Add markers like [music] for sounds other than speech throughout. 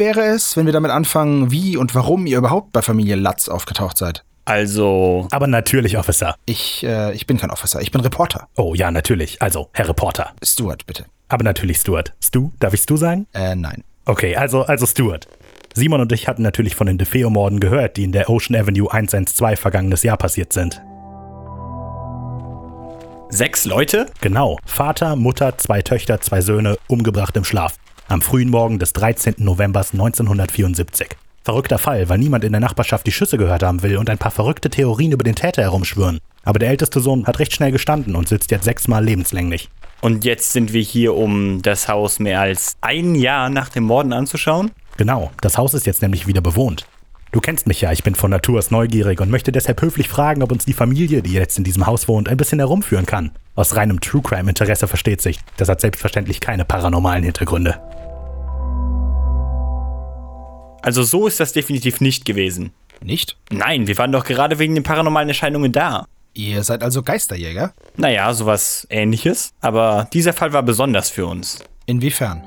wäre es, wenn wir damit anfangen, wie und warum ihr überhaupt bei Familie Latz aufgetaucht seid? Also, Aber natürlich, Officer. Ich, äh, ich bin kein Officer, ich bin Reporter. Oh ja, natürlich. Also, Herr Reporter. Stuart, bitte. Aber natürlich Stuart. Stu? Darf ich Stu sagen? Äh, nein. Okay, also, also Stuart. Simon und ich hatten natürlich von den DeFeo-Morden gehört, die in der Ocean Avenue 112 vergangenes Jahr passiert sind. sechs Leute? Genau, Vater, Mutter, zwei Töchter, zwei Söhne, umgebracht im Schlaf. Am frühen Morgen des 13. November 1974. Verrückter Fall, weil niemand in der Nachbarschaft die Schüsse gehört haben will und ein paar verrückte Theorien über den Täter herumschwören. Aber der älteste Sohn hat recht schnell gestanden und sitzt jetzt sechsmal lebenslänglich. Und jetzt sind wir hier, um das Haus mehr als ein Jahr nach dem Morden anzuschauen? Genau, das Haus ist jetzt nämlich wieder bewohnt. Du kennst mich ja, ich bin von Natur aus neugierig und möchte deshalb höflich fragen, ob uns die Familie, die jetzt in diesem Haus wohnt, ein bisschen herumführen kann. Aus reinem True Crime Interesse versteht sich. Das hat selbstverständlich keine paranormalen Hintergründe. Also so ist das definitiv nicht gewesen. Nicht? Nein, wir waren doch gerade wegen den paranormalen Erscheinungen da. Ihr seid also Geisterjäger? Naja, sowas ähnliches. Aber dieser Fall war besonders für uns. Inwiefern?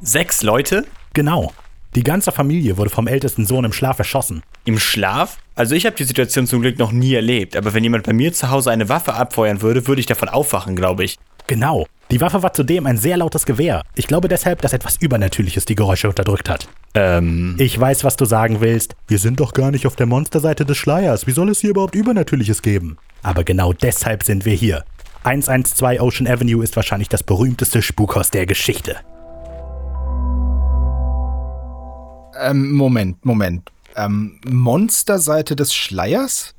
Sechs Leute? Genau. Die ganze Familie wurde vom ältesten Sohn im Schlaf erschossen. Im Schlaf? Also ich habe die Situation zum Glück noch nie erlebt, aber wenn jemand bei mir zu Hause eine Waffe abfeuern würde, würde ich davon aufwachen, glaube ich. Genau. Die Waffe war zudem ein sehr lautes Gewehr. Ich glaube deshalb, dass etwas Übernatürliches die Geräusche unterdrückt hat. Ähm, Ich weiß, was du sagen willst. Wir sind doch gar nicht auf der Monsterseite des Schleiers. Wie soll es hier überhaupt Übernatürliches geben? Aber genau deshalb sind wir hier. 112 Ocean Avenue ist wahrscheinlich das berühmteste Spukhaus der Geschichte. Ähm, Moment, Moment. Ähm, Monsterseite des Schleiers?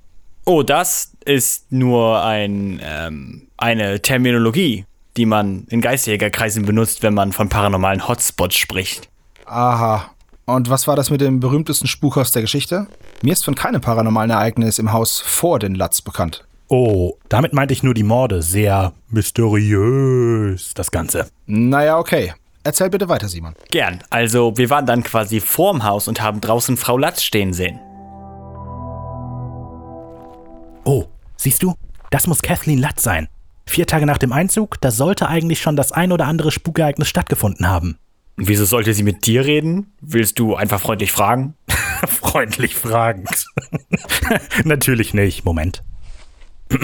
oh, das ist nur ein, ähm, eine Terminologie, die man in Geisterjägerkreisen benutzt, wenn man von paranormalen Hotspots spricht. Aha. Und was war das mit dem berühmtesten Spukhaus der Geschichte? Mir ist von keinem paranormalen Ereignis im Haus vor den Latz bekannt. Oh, damit meinte ich nur die Morde. Sehr mysteriös, das Ganze. Naja, okay. Erzähl bitte weiter, Simon. Gern. Also, wir waren dann quasi vorm Haus und haben draußen Frau Latz stehen sehen. Oh, siehst du? Das muss Kathleen Latz sein. Vier Tage nach dem Einzug, da sollte eigentlich schon das ein oder andere Spukereignis stattgefunden haben. Wieso sollte sie mit dir reden? Willst du einfach freundlich fragen? [laughs] Freundlich fragend. [laughs] Natürlich nicht. Moment. [clears throat]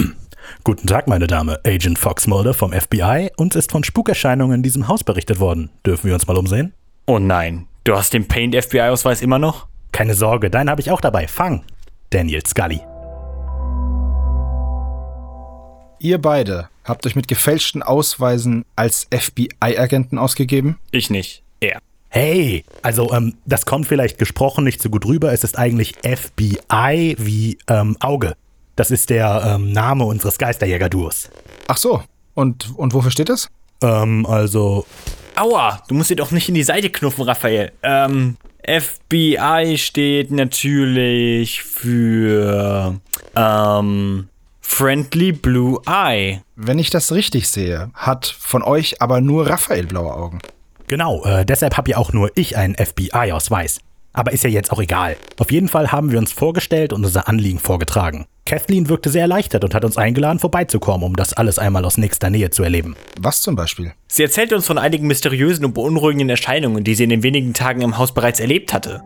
Guten Tag, meine Dame. Agent Fox Mulder vom FBI. Uns ist von Spukerscheinungen in diesem Haus berichtet worden. Dürfen wir uns mal umsehen? Oh nein. Du hast den Paint FBI-Ausweis immer noch? Keine Sorge, deinen habe ich auch dabei. Fang. Daniel Scully. Ihr beide habt euch mit gefälschten Ausweisen als FBI-Agenten ausgegeben? Ich nicht. Er. Hey, also ähm, das kommt vielleicht gesprochen nicht so gut rüber. Es ist eigentlich FBI wie ähm, Auge. Das ist der ähm, Name unseres Geisterjäger-Duos. Ach so. Und, und wofür steht das? Ähm, also Aua, du musst dir doch nicht in die Seite knuffen, Raphael. Ähm, FBI steht natürlich für, ähm, Friendly Blue Eye. Wenn ich das richtig sehe, hat von euch aber nur Raphael blaue Augen. Genau, äh, deshalb habe ja auch nur ich einen FBI-Ausweis. Aber ist ja jetzt auch egal. Auf jeden Fall haben wir uns vorgestellt und unser Anliegen vorgetragen. Kathleen wirkte sehr erleichtert und hat uns eingeladen, vorbeizukommen, um das alles einmal aus nächster Nähe zu erleben. Was zum Beispiel? Sie erzählte uns von einigen mysteriösen und beunruhigenden Erscheinungen, die sie in den wenigen Tagen im Haus bereits erlebt hatte.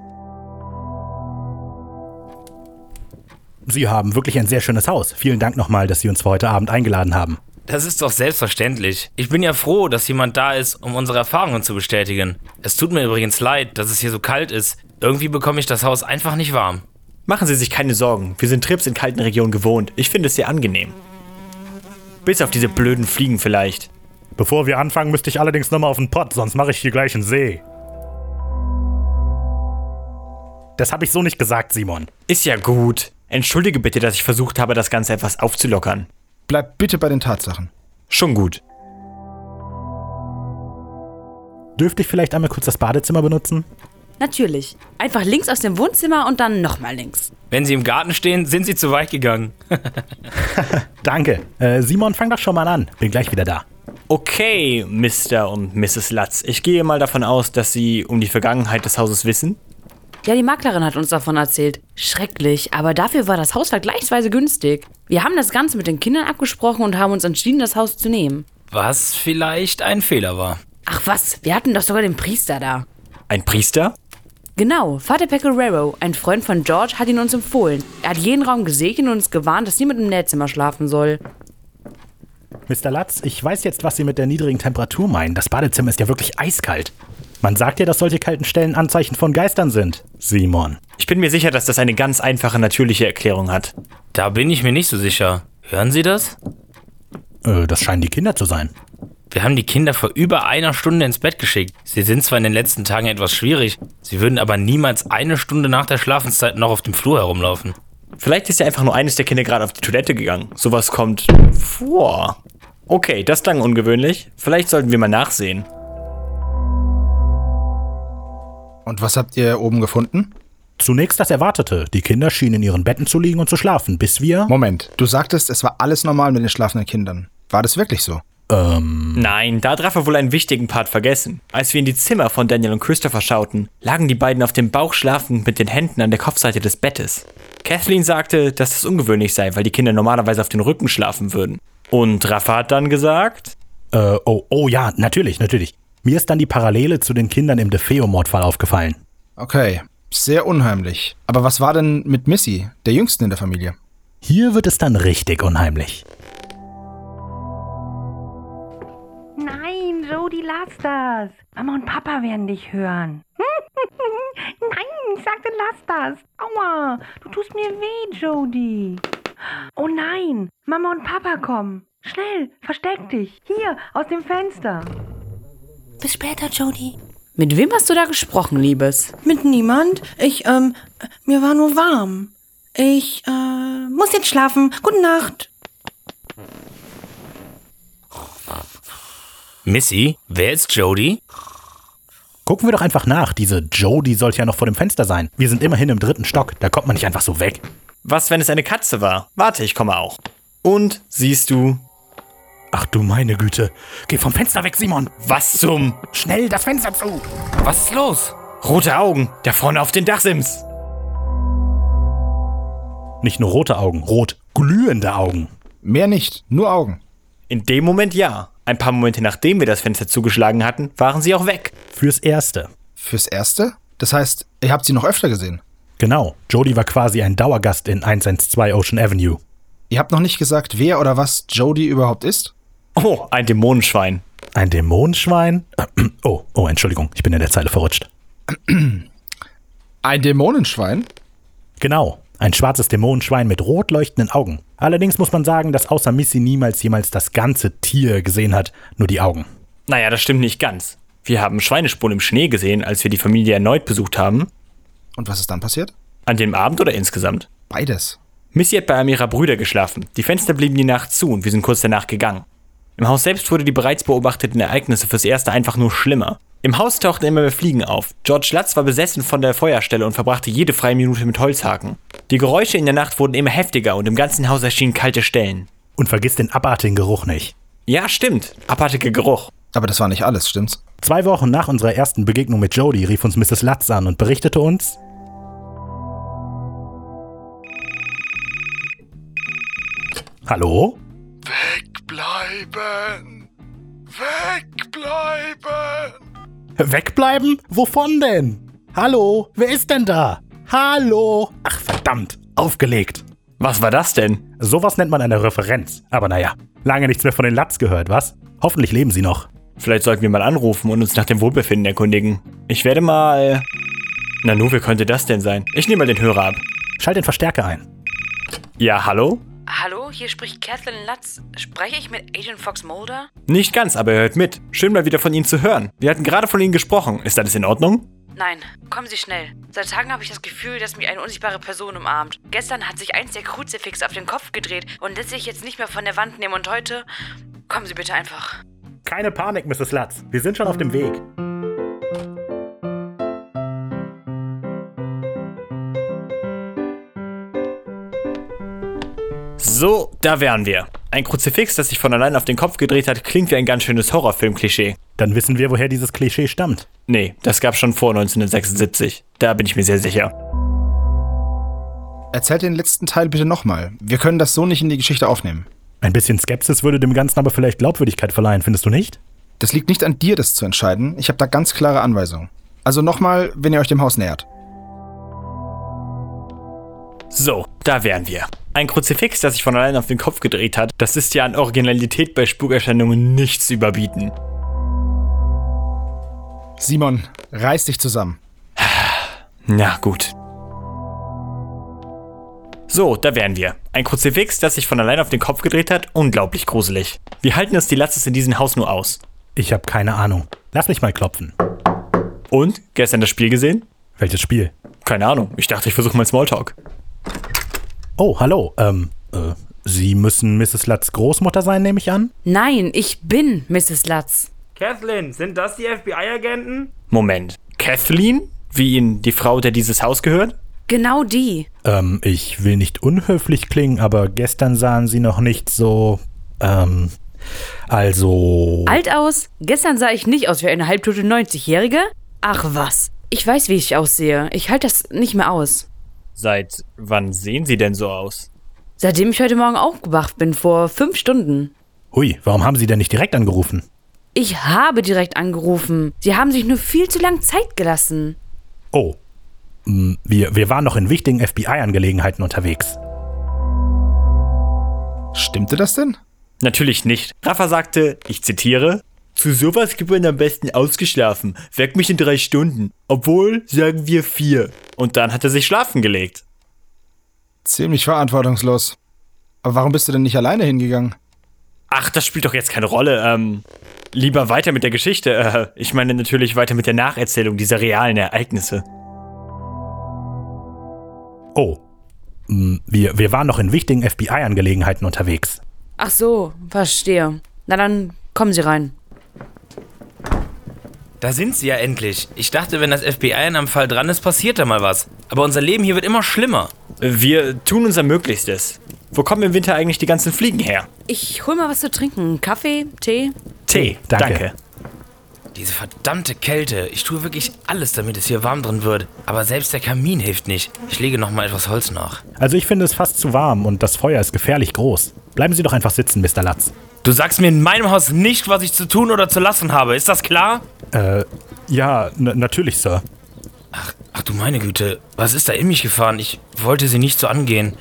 Sie haben wirklich ein sehr schönes Haus. Vielen Dank nochmal, dass Sie uns für heute Abend eingeladen haben. Das ist doch selbstverständlich. Ich bin ja froh, dass jemand da ist, um unsere Erfahrungen zu bestätigen. Es tut mir übrigens leid, dass es hier so kalt ist. Irgendwie bekomme ich das Haus einfach nicht warm. Machen Sie sich keine Sorgen, wir sind Trips in kalten Regionen gewohnt. Ich finde es sehr angenehm. Bis auf diese blöden Fliegen vielleicht. Bevor wir anfangen, müsste ich allerdings nochmal auf den Pott, sonst mache ich hier gleich einen See. Das habe ich so nicht gesagt, Simon. Ist ja gut. Entschuldige bitte, dass ich versucht habe, das Ganze etwas aufzulockern. Bleibt bitte bei den Tatsachen. Schon gut. Dürfte ich vielleicht einmal kurz das Badezimmer benutzen? Natürlich. Einfach links aus dem Wohnzimmer und dann nochmal links. Wenn Sie im Garten stehen, sind Sie zu weit gegangen. [laughs] Danke. Äh, Simon, fang doch schon mal an. Bin gleich wieder da. Okay, Mr. und Mrs. Latz. Ich gehe mal davon aus, dass Sie um die Vergangenheit des Hauses wissen. Ja, die Maklerin hat uns davon erzählt. Schrecklich, aber dafür war das Haus vergleichsweise günstig. Wir haben das Ganze mit den Kindern abgesprochen und haben uns entschieden, das Haus zu nehmen. Was vielleicht ein Fehler war. Ach was, wir hatten doch sogar den Priester da. Ein Priester? Genau, Vater Pecoraro, ein Freund von George, hat ihn uns empfohlen. Er hat jeden Raum gesegnet und uns gewarnt, dass niemand im Nähzimmer schlafen soll. Mr. Latz, ich weiß jetzt, was Sie mit der niedrigen Temperatur meinen. Das Badezimmer ist ja wirklich eiskalt. Man sagt ja, dass solche kalten Stellen Anzeichen von Geistern sind. Simon. Ich bin mir sicher, dass das eine ganz einfache, natürliche Erklärung hat. Da bin ich mir nicht so sicher. Hören Sie das? Äh, das scheinen die Kinder zu sein. Wir haben die Kinder vor über einer Stunde ins Bett geschickt. Sie sind zwar in den letzten Tagen etwas schwierig, sie würden aber niemals eine Stunde nach der Schlafenszeit noch auf dem Flur herumlaufen. Vielleicht ist ja einfach nur eines der Kinder gerade auf die Toilette gegangen. Sowas kommt vor. Okay, das klang ungewöhnlich. Vielleicht sollten wir mal nachsehen. Und was habt ihr oben gefunden? Zunächst das Erwartete. Die Kinder schienen in ihren Betten zu liegen und zu schlafen, bis wir. Moment, du sagtest, es war alles normal mit den schlafenden Kindern. War das wirklich so? Ähm. Nein, da darf er wohl einen wichtigen Part vergessen. Als wir in die Zimmer von Daniel und Christopher schauten, lagen die beiden auf dem Bauch schlafend mit den Händen an der Kopfseite des Bettes. Kathleen sagte, dass das ungewöhnlich sei, weil die Kinder normalerweise auf den Rücken schlafen würden. Und Rafa hat dann gesagt, Äh, oh, oh ja, natürlich, natürlich. Mir ist dann die Parallele zu den Kindern im DeFeo-Mordfall aufgefallen. Okay, sehr unheimlich. Aber was war denn mit Missy, der jüngsten in der Familie? Hier wird es dann richtig unheimlich. Nein, Jody, lass das. Mama und Papa werden dich hören. [laughs] Nein, ich sagte, lass das. Aua, du tust mir weh, Jody. Oh nein, Mama und Papa kommen. Schnell, versteck dich. Hier, aus dem Fenster. Bis später, Jody. Mit wem hast du da gesprochen, Liebes? Mit niemand. Ich, ähm, mir war nur warm. Ich, äh, muss jetzt schlafen. Gute Nacht. Missy, wer ist Jody? Gucken wir doch einfach nach. Diese Jodie sollte ja noch vor dem Fenster sein. Wir sind immerhin im dritten Stock. Da kommt man nicht einfach so weg. was, wenn es eine Katze war? Warte, ich komme auch. Und siehst du, Ach du meine Güte. Geh vom Fenster weg, Simon. was zum Schnell das Fenster zu. Was ist los? rote Augen, da vorne auf den Dachsims? Nicht nur rote Augen, rot glühende Augen. Mehr nicht, nur Augen. In dem Moment ja. Ein paar Momente nachdem wir das Fenster zugeschlagen hatten, waren sie auch weg. Fürs Erste. Fürs Erste? Das heißt, ihr habt sie noch öfter gesehen. Genau. Jodie war quasi ein Dauergast in 112 Ocean Avenue. Ihr habt noch nicht gesagt, wer oder was Jodie überhaupt ist? Oh, ein Dämonenschwein. Ein Dämonenschwein? [clears throat] Oh, oh, Entschuldigung, ich bin in der Zeile verrutscht. Ein Dämonenschwein? Genau, ein schwarzes Dämonenschwein mit rot leuchtenden Augen. Allerdings muss man sagen, dass außer Missy niemals jemals das ganze Tier gesehen hat, nur die Augen. Naja, das stimmt nicht ganz. Wir haben Schweinespuren im Schnee gesehen, als wir die Familie erneut besucht haben. Und was ist dann passiert? An dem Abend oder insgesamt? Beides. Missy hat bei einem ihrer Brüder geschlafen. Die Fenster blieben die Nacht zu und wir sind kurz danach gegangen. Im Haus selbst wurde die bereits beobachteten Ereignisse fürs Erste einfach nur schlimmer. Im Haus tauchten immer mehr Fliegen auf. George Latz war besessen von der Feuerstelle und verbrachte jede freie Minute mit Holzhaken. Die Geräusche in der Nacht wurden immer heftiger und im ganzen Haus erschienen kalte Stellen. Und vergiss den abartigen Geruch nicht. Ja, stimmt. Abartiger Geruch. Aber das war nicht alles, stimmt's? Zwei Wochen nach unserer ersten Begegnung mit Jodie rief uns Mrs. Latz an und berichtete uns, Hallo? Wegbleiben! Wegbleiben! Wegbleiben? Wovon denn? Hallo? Wer ist denn da? Hallo? Ach verdammt, aufgelegt. Was war das denn? Sowas nennt man eine Referenz. Aber naja, lange nichts mehr von den Latz gehört, was? Hoffentlich leben sie noch. Vielleicht sollten wir mal anrufen und uns nach dem Wohlbefinden erkundigen. Ich werde mal. Nanu, wer könnte das denn sein? Ich nehme mal den Hörer ab. Schalt den Verstärker ein. Ja, hallo? Hallo, hier spricht Kathleen Lutz. Spreche ich mit Agent Fox Mulder? Nicht ganz, aber er hört mit. Schön mal wieder von Ihnen zu hören. Wir hatten gerade von Ihnen gesprochen. Ist alles in Ordnung? Nein, kommen Sie schnell. Seit Tagen habe ich das Gefühl, dass mich eine unsichtbare Person umarmt. Gestern hat sich eins der Kruzifixe auf den Kopf gedreht und lässt sich jetzt nicht mehr von der Wand nehmen und heute. Kommen Sie bitte einfach. Keine Panik, Mrs. Latz. Wir sind schon auf dem Weg. So, da wären wir. Ein Kruzifix, das sich von allein auf den Kopf gedreht hat, klingt wie ein ganz schönes Horrorfilm-Klischee. Dann wissen wir, woher dieses Klischee stammt. Nee, das gab's schon vor 1976. Da bin ich mir sehr sicher. Erzählt den letzten Teil bitte nochmal. Wir können das so nicht in die Geschichte aufnehmen. Ein bisschen Skepsis würde dem Ganzen aber vielleicht Glaubwürdigkeit verleihen, findest du nicht? Das liegt nicht an dir, das zu entscheiden. Ich habe da ganz klare Anweisungen. Also nochmal, wenn ihr euch dem Haus nähert. So, da wären wir. Ein Kruzifix, das sich von allein auf den Kopf gedreht hat, das ist ja an Originalität bei Spukerscheinungen nichts zu überbieten. Simon, reiß dich zusammen. Na gut. So, da wären wir. Ein Kruzifix, das sich von allein auf den Kopf gedreht hat, unglaublich gruselig. Wie halten es die Latzes in diesem Haus nur aus? Ich habe keine Ahnung. Lass mich mal klopfen. Und? Gestern das Spiel gesehen? Welches Spiel? Keine Ahnung. Ich dachte, ich versuche mal Smalltalk. Oh, hallo. Ähm, äh, Sie müssen Mrs. Lutz Großmutter sein, nehme ich an? Nein, ich bin Mrs. Lutz. Kathleen, sind das die FBI-Agenten? Moment. Kathleen? Wie Ihnen die Frau, der dieses Haus gehört? Genau die. Ähm, ich will nicht unhöflich klingen, aber gestern sahen Sie noch nicht so, ähm, also... Alt aus? Gestern sah ich nicht aus wie eine halbtote 90-Jährige? Ach was. Ich weiß, wie ich aussehe. Ich halte das nicht mehr aus. Seit wann sehen Sie denn so aus? Seitdem ich heute Morgen aufgewacht bin, vor fünf Stunden. Hui, warum haben Sie denn nicht direkt angerufen? Ich habe direkt angerufen. Sie haben sich nur viel zu lang Zeit gelassen. Oh. Hm, Wir, wir waren noch in wichtigen FBI-Angelegenheiten unterwegs. Stimmte das denn? Natürlich nicht. Rafa sagte, ich zitiere, zu sowas gibt man am besten ausgeschlafen. Weck mich in drei Stunden. Obwohl, sagen wir vier. Und dann hat er sich schlafen gelegt. Ziemlich verantwortungslos. Aber warum bist du denn nicht alleine hingegangen? Ach, das spielt doch jetzt keine Rolle. Ähm, lieber weiter mit der Geschichte. Äh, ich meine natürlich weiter mit der Nacherzählung dieser realen Ereignisse. Oh. Hm, Wir, wir waren noch in wichtigen FBI-Angelegenheiten unterwegs. Ach so, verstehe. Na dann kommen Sie rein. Da sind sie ja endlich. Ich dachte, wenn das FBI am Fall dran ist, passiert da mal was. Aber unser Leben hier wird immer schlimmer. Wir tun unser Möglichstes. Wo kommen im Winter eigentlich die ganzen Fliegen her? Ich hol mal was zu trinken. Kaffee, Tee? Tee, danke. danke. Diese verdammte Kälte. Ich tue wirklich alles, damit es hier warm drin wird. Aber selbst der Kamin hilft nicht. Ich lege noch mal etwas Holz nach. Also ich finde es fast zu warm und das Feuer ist gefährlich groß. Bleiben Sie doch einfach sitzen, Mr. Latz. Du sagst mir in meinem Haus nicht, was ich zu tun oder zu lassen habe. Ist das klar? Äh, ja, natürlich, Sir. Ach du meine Güte, was ist da in mich gefahren? Ich wollte sie nicht so angehen.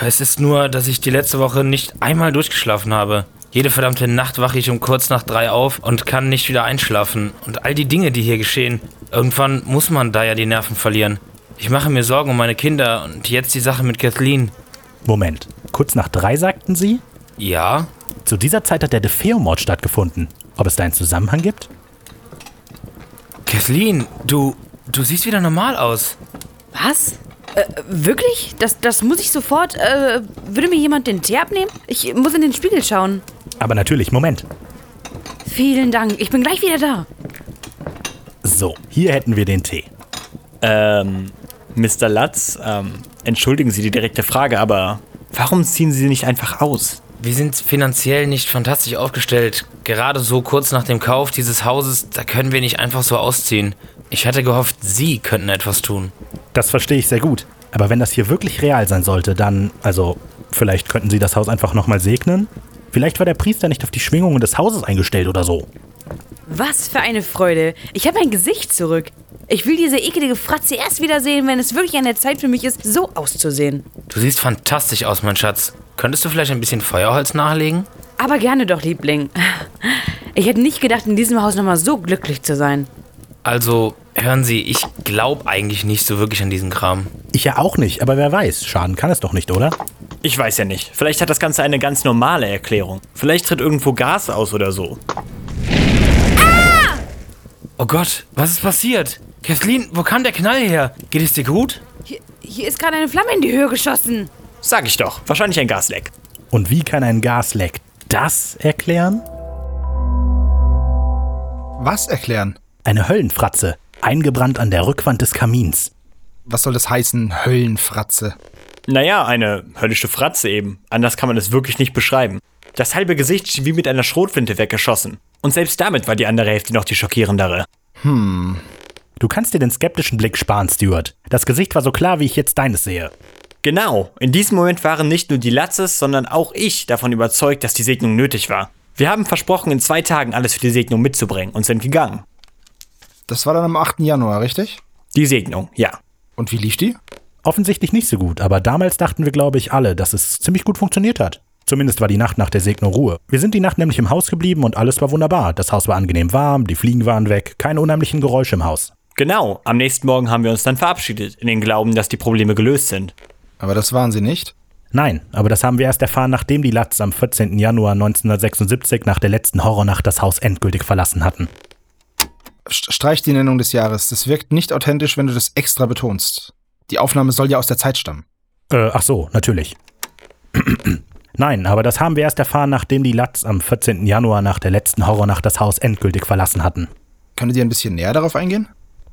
Es ist nur, dass ich die letzte Woche nicht einmal durchgeschlafen habe. Jede verdammte Nacht wache ich um kurz nach drei auf und kann nicht wieder einschlafen. Und all die Dinge, die hier geschehen. Irgendwann muss man da ja die Nerven verlieren. Ich mache mir Sorgen um meine Kinder und jetzt die Sache mit Kathleen. Moment. Kurz nach drei sagten Sie? Ja? Zu dieser Zeit hat der DeFeo-Mord stattgefunden. Ob es da einen Zusammenhang gibt? Kathleen, du. du siehst wieder normal aus. Was? Äh, wirklich? Das, das muss ich sofort. Äh, würde mir jemand den Tee abnehmen? Ich muss in den Spiegel schauen. Aber natürlich, Moment. Vielen Dank. Ich bin gleich wieder da. So, hier hätten wir den Tee. Ähm, Mr. Latz, ähm, entschuldigen Sie die direkte Frage, aber warum ziehen Sie nicht einfach aus? Wir sind finanziell nicht fantastisch aufgestellt. Gerade so kurz nach dem Kauf dieses Hauses, da können wir nicht einfach so ausziehen. Ich hatte gehofft, Sie könnten etwas tun. Das verstehe ich sehr gut. Aber wenn das hier wirklich real sein sollte, dann, also, vielleicht könnten Sie das Haus einfach nochmal segnen? Vielleicht war der Priester nicht auf die Schwingungen des Hauses eingestellt oder so. Was für eine Freude. Ich habe ein Gesicht zurück. Ich will diese ekelige Fratze erst wiedersehen, wenn es wirklich an der Zeit für mich ist, so auszusehen. Du siehst fantastisch aus, mein Schatz. Könntest du vielleicht ein bisschen Feuerholz nachlegen? Aber gerne doch, Liebling. Ich hätte nicht gedacht, in diesem Haus nochmal so glücklich zu sein. Also, hören Sie, ich glaube eigentlich nicht so wirklich an diesen Kram. Ich ja auch nicht, aber wer weiß, schaden kann es doch nicht, oder? Ich weiß ja nicht. Vielleicht hat das Ganze eine ganz normale Erklärung. Vielleicht tritt irgendwo Gas aus oder so. Oh Gott, was ist passiert? Kathleen, wo kam der Knall her? Geht es dir gut? Hier, hier ist gerade eine Flamme in die Höhe geschossen. Sag ich doch. Wahrscheinlich ein Gasleck. Und wie kann ein Gasleck das erklären? Was erklären? Eine Höllenfratze, eingebrannt an der Rückwand des Kamins. Was soll das heißen, Höllenfratze? Naja, eine höllische Fratze eben. Anders kann man es wirklich nicht beschreiben. Das halbe Gesicht schien wie mit einer Schrotflinte weggeschossen. Und selbst damit war die andere Hälfte noch die schockierendere. Du kannst dir den skeptischen Blick sparen, Stuart. Das Gesicht war so klar, wie ich jetzt deines sehe. Genau, in diesem Moment waren nicht nur die Latzes, sondern auch ich davon überzeugt, dass die Segnung nötig war. Wir haben versprochen, in zwei Tagen alles für die Segnung mitzubringen und sind gegangen. Das war dann am 8. Januar, richtig? Die Segnung, ja. Und wie lief die? Offensichtlich nicht so gut, aber damals dachten wir, glaube ich, alle, dass es ziemlich gut funktioniert hat. Zumindest war die Nacht nach der Segnung Ruhe. Wir sind die Nacht nämlich im Haus geblieben und alles war wunderbar. Das Haus war angenehm warm, die Fliegen waren weg, keine unheimlichen Geräusche im Haus. Genau, am nächsten Morgen haben wir uns dann verabschiedet, in den Glauben, dass die Probleme gelöst sind. Aber das waren sie nicht. Nein, aber das haben wir erst erfahren, nachdem die Latz am 14. Januar 1976 nach der letzten Horrornacht das Haus endgültig verlassen hatten. St- Streich die Nennung des Jahres. Das wirkt nicht authentisch, wenn du das extra betonst. Die Aufnahme soll ja aus der Zeit stammen. Äh, ach so, natürlich. [clears throat] Nein, aber das haben wir erst erfahren, nachdem die Latz am 14. Januar nach der letzten Horrornacht das Haus endgültig verlassen hatten. Könntet ihr ein bisschen näher darauf eingehen?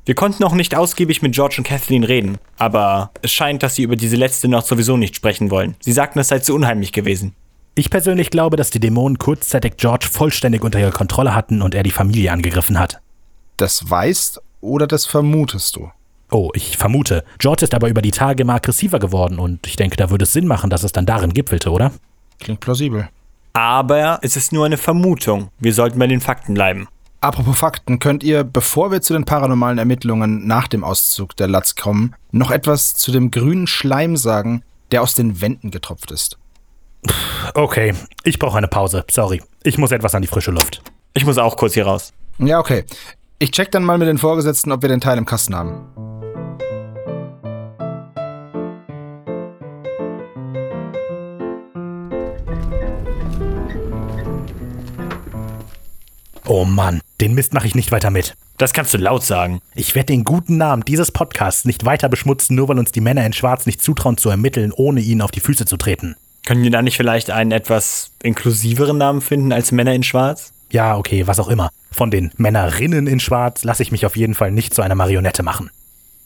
Wir konnten noch nicht ausgiebig mit George und Kathleen reden, aber es scheint, dass sie über diese letzte Nacht sowieso nicht sprechen wollen. Sie sagten, es sei zu unheimlich gewesen. Ich persönlich glaube, dass die Dämonen kurzzeitig George vollständig unter ihrer Kontrolle hatten und er die Familie angegriffen hat. Das weißt oder das vermutest du? Oh, ich vermute. George ist aber über die Tage immer aggressiver geworden und ich denke, da würde es Sinn machen, dass es dann darin gipfelte, oder? Klingt plausibel. Aber es ist nur eine Vermutung. Wir sollten bei den Fakten bleiben. Apropos Fakten, könnt ihr, bevor wir zu den paranormalen Ermittlungen nach dem Auszug der Latz kommen, noch etwas zu dem grünen Schleim sagen, der aus den Wänden getropft ist? Okay, ich brauche eine Pause. Sorry. Ich muss etwas an die frische Luft. Ich muss auch kurz hier raus. Ja, okay. Ich check dann mal mit den Vorgesetzten, ob wir den Teil im Kasten haben. Oh Mann, den Mist mache ich nicht weiter mit. Das kannst du laut sagen. Ich werde den guten Namen dieses Podcasts nicht weiter beschmutzen, nur weil uns die Männer in Schwarz nicht zutrauen zu ermitteln, ohne ihnen auf die Füße zu treten. Können wir da nicht vielleicht einen etwas inklusiveren Namen finden als Männer in Schwarz? Ja, okay, was auch immer. Von den Männerinnen in Schwarz lasse ich mich auf jeden Fall nicht zu einer Marionette machen.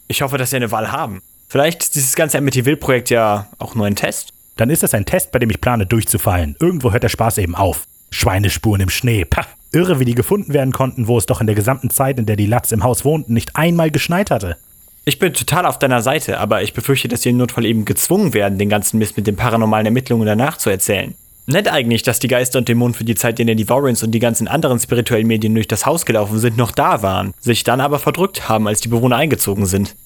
Ich hoffe, dass wir eine Wahl haben. Vielleicht ist dieses ganze Amityville-Projekt ja auch nur ein Test. Dann ist es ein Test, bei dem ich plane, durchzufallen. Irgendwo hört der Spaß eben auf. Schweinespuren im Schnee. Pah. Irre, wie die gefunden werden konnten, wo es doch in der gesamten Zeit, in der die Latz im Haus wohnten, nicht einmal geschneit hatte. Ich bin total auf deiner Seite, aber ich befürchte, dass wir im Notfall eben gezwungen werden, den ganzen Mist mit den paranormalen Ermittlungen danach zu erzählen. Nett eigentlich, dass die Geister und Dämonen für die Zeit, in der die Warrens und die ganzen anderen spirituellen Medien durch das Haus gelaufen sind, noch da waren, sich dann aber verdrückt haben, als die Bewohner eingezogen sind.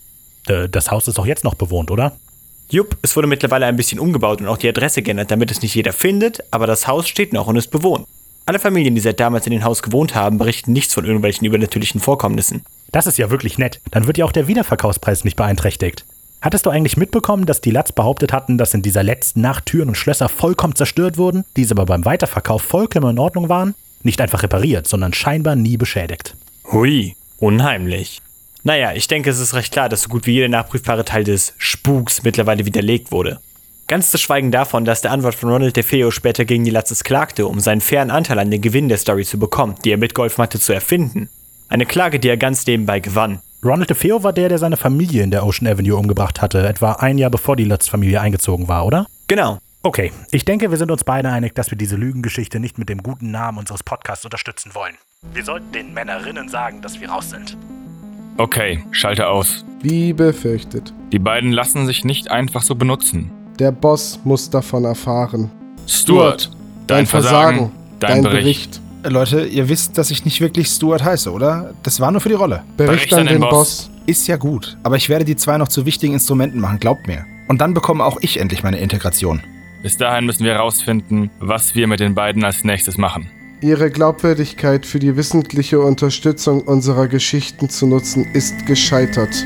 Äh, das Haus ist doch jetzt noch bewohnt, oder? Jupp, es wurde mittlerweile ein bisschen umgebaut und auch die Adresse geändert, damit es nicht jeder findet, aber das Haus steht noch und ist bewohnt. Alle Familien, die seit damals in dem Haus gewohnt haben, berichten nichts von irgendwelchen übernatürlichen Vorkommnissen. Das ist ja wirklich nett. Dann wird ja auch der Wiederverkaufspreis nicht beeinträchtigt. Hattest du eigentlich mitbekommen, dass die Latz behauptet hatten, dass in dieser letzten Nacht Türen und Schlösser vollkommen zerstört wurden, diese aber beim Weiterverkauf vollkommen in Ordnung waren? Nicht einfach repariert, sondern scheinbar nie beschädigt. Hui, unheimlich. Naja, ich denke, es ist recht klar, dass so gut wie jeder nachprüfbare Teil des Spuks mittlerweile widerlegt wurde. Ganz zu schweigen davon, dass der Anwalt von Ronald DeFeo später gegen die Latzes klagte, um seinen fairen Anteil an den Gewinn der Story zu bekommen, die er mitgeholfen hatte zu erfinden. Eine Klage, die er ganz nebenbei gewann. Ronald DeFeo war der, der seine Familie in der Ocean Avenue umgebracht hatte, etwa ein Jahr bevor die Lutz-Familie eingezogen war, oder? Genau. Okay, ich denke, wir sind uns beide einig, dass wir diese Lügengeschichte nicht mit dem guten Namen unseres Podcasts unterstützen wollen. Wir sollten den Männerinnen sagen, dass wir raus sind. Okay, schalte aus. Wie befürchtet. Die beiden lassen sich nicht einfach so benutzen. Der Boss muss davon erfahren. Stuart, dein Versagen, dein Bericht. Äh, Leute, ihr wisst, dass ich nicht wirklich Stuart heiße, oder? Das war nur für die Rolle. Bericht, an den Boss. Ist ja gut, aber ich werde die zwei noch zu wichtigen Instrumenten machen, glaubt mir. Und dann bekomme auch ich endlich meine Integration. Bis dahin müssen wir herausfinden, was wir mit den beiden als nächstes machen. Ihre Glaubwürdigkeit für die wissentliche Unterstützung unserer Geschichten zu nutzen ist gescheitert.